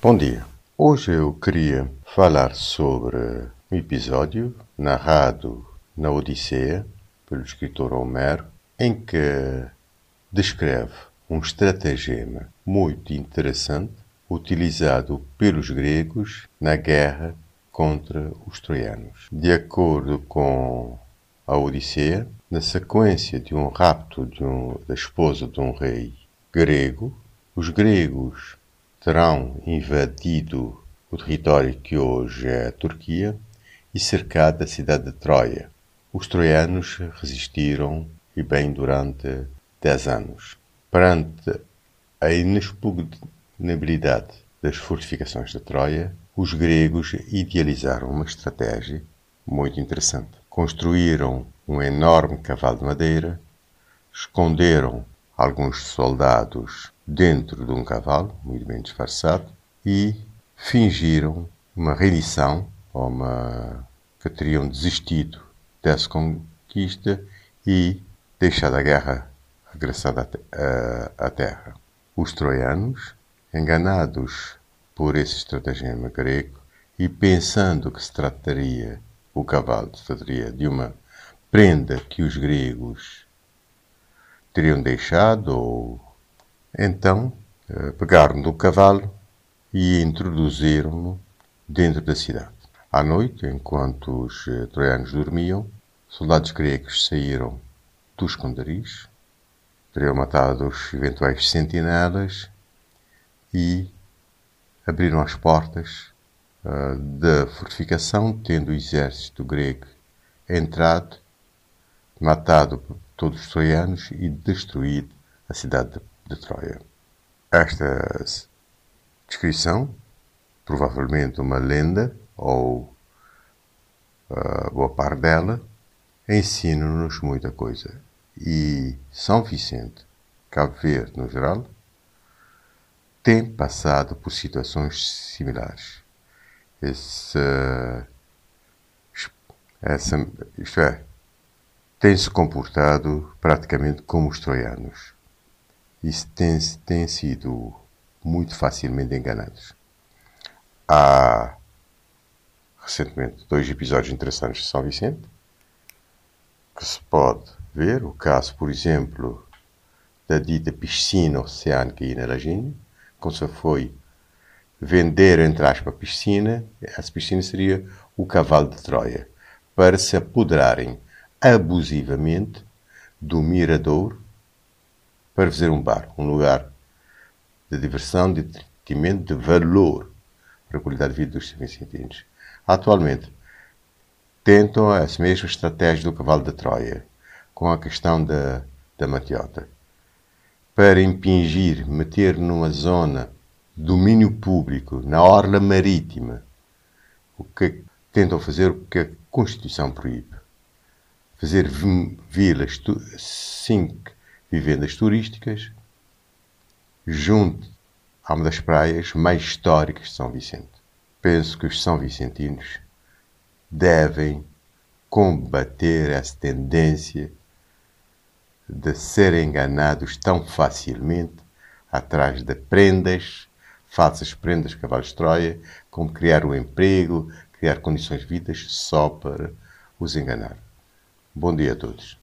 Bom dia. Hoje eu queria falar sobre um episódio narrado na Odisseia pelo escritor Homero, em que descreve um estratagema muito interessante utilizado pelos gregos na guerra contra os troianos. De acordo com a Odisseia, na sequência de um rapto de um, da esposa de um rei grego, os gregos terão invadido o território que hoje é a Turquia e cercado a cidade de Troia. Os troianos resistiram e bem durante dez anos. Perante a inexpugnabilidade das fortificações de Troia, os gregos idealizaram uma estratégia muito interessante. Construíram um enorme cavalo de madeira, esconderam alguns soldados dentro de um cavalo, muito bem disfarçado, e fingiram uma rendição, ou uma que teriam desistido dessa conquista e deixado a guerra regressada à terra. Os troianos, enganados por esse estratagema grego e pensando que se trataria, o cavalo se trataria de uma prenda que os gregos teriam deixado ou então eh, pegaram do cavalo e introduziram-no dentro da cidade. À noite, enquanto os eh, troianos dormiam, soldados gregos saíram dos esconderijos, teriam matado os eventuais sentinelas e abriram as portas uh, da fortificação, tendo o exército grego entrado, matado todos os troianos e destruído a cidade de, de Troia. Esta descrição, provavelmente uma lenda, ou uh, boa parte dela, ensina-nos muita coisa. E São Vicente, Cabo Verde no geral, tem passado por situações similares. Esse, essa, isto é, tem se comportado praticamente como os troianos e têm, têm sido muito facilmente enganados. Há recentemente dois episódios interessantes de São Vicente que se pode ver. O caso, por exemplo, da dita piscina oceânica aí na Lagina, quando se foi vender, entre aspas, a piscina, essa piscina seria o cavalo de Troia, para se apoderarem abusivamente do mirador para fazer um bar, um lugar de diversão, de entretenimento, de valor para a qualidade de vida dos vicentinos. Atualmente, tentam as mesmas estratégias do cavalo de Troia, com a questão da, da matiota, para impingir, meter numa zona domínio público, na orla marítima, o que tentam fazer o que a Constituição proíbe fazer vilas, cinco vivendas turísticas, junto a uma das praias mais históricas de São Vicente. Penso que os São Vicentinos devem combater essa tendência de serem enganados tão facilmente atrás de prendas, falsas prendas cavalos de Troia, como criar um emprego, criar condições de vida só para os enganar. Bom dia a todos.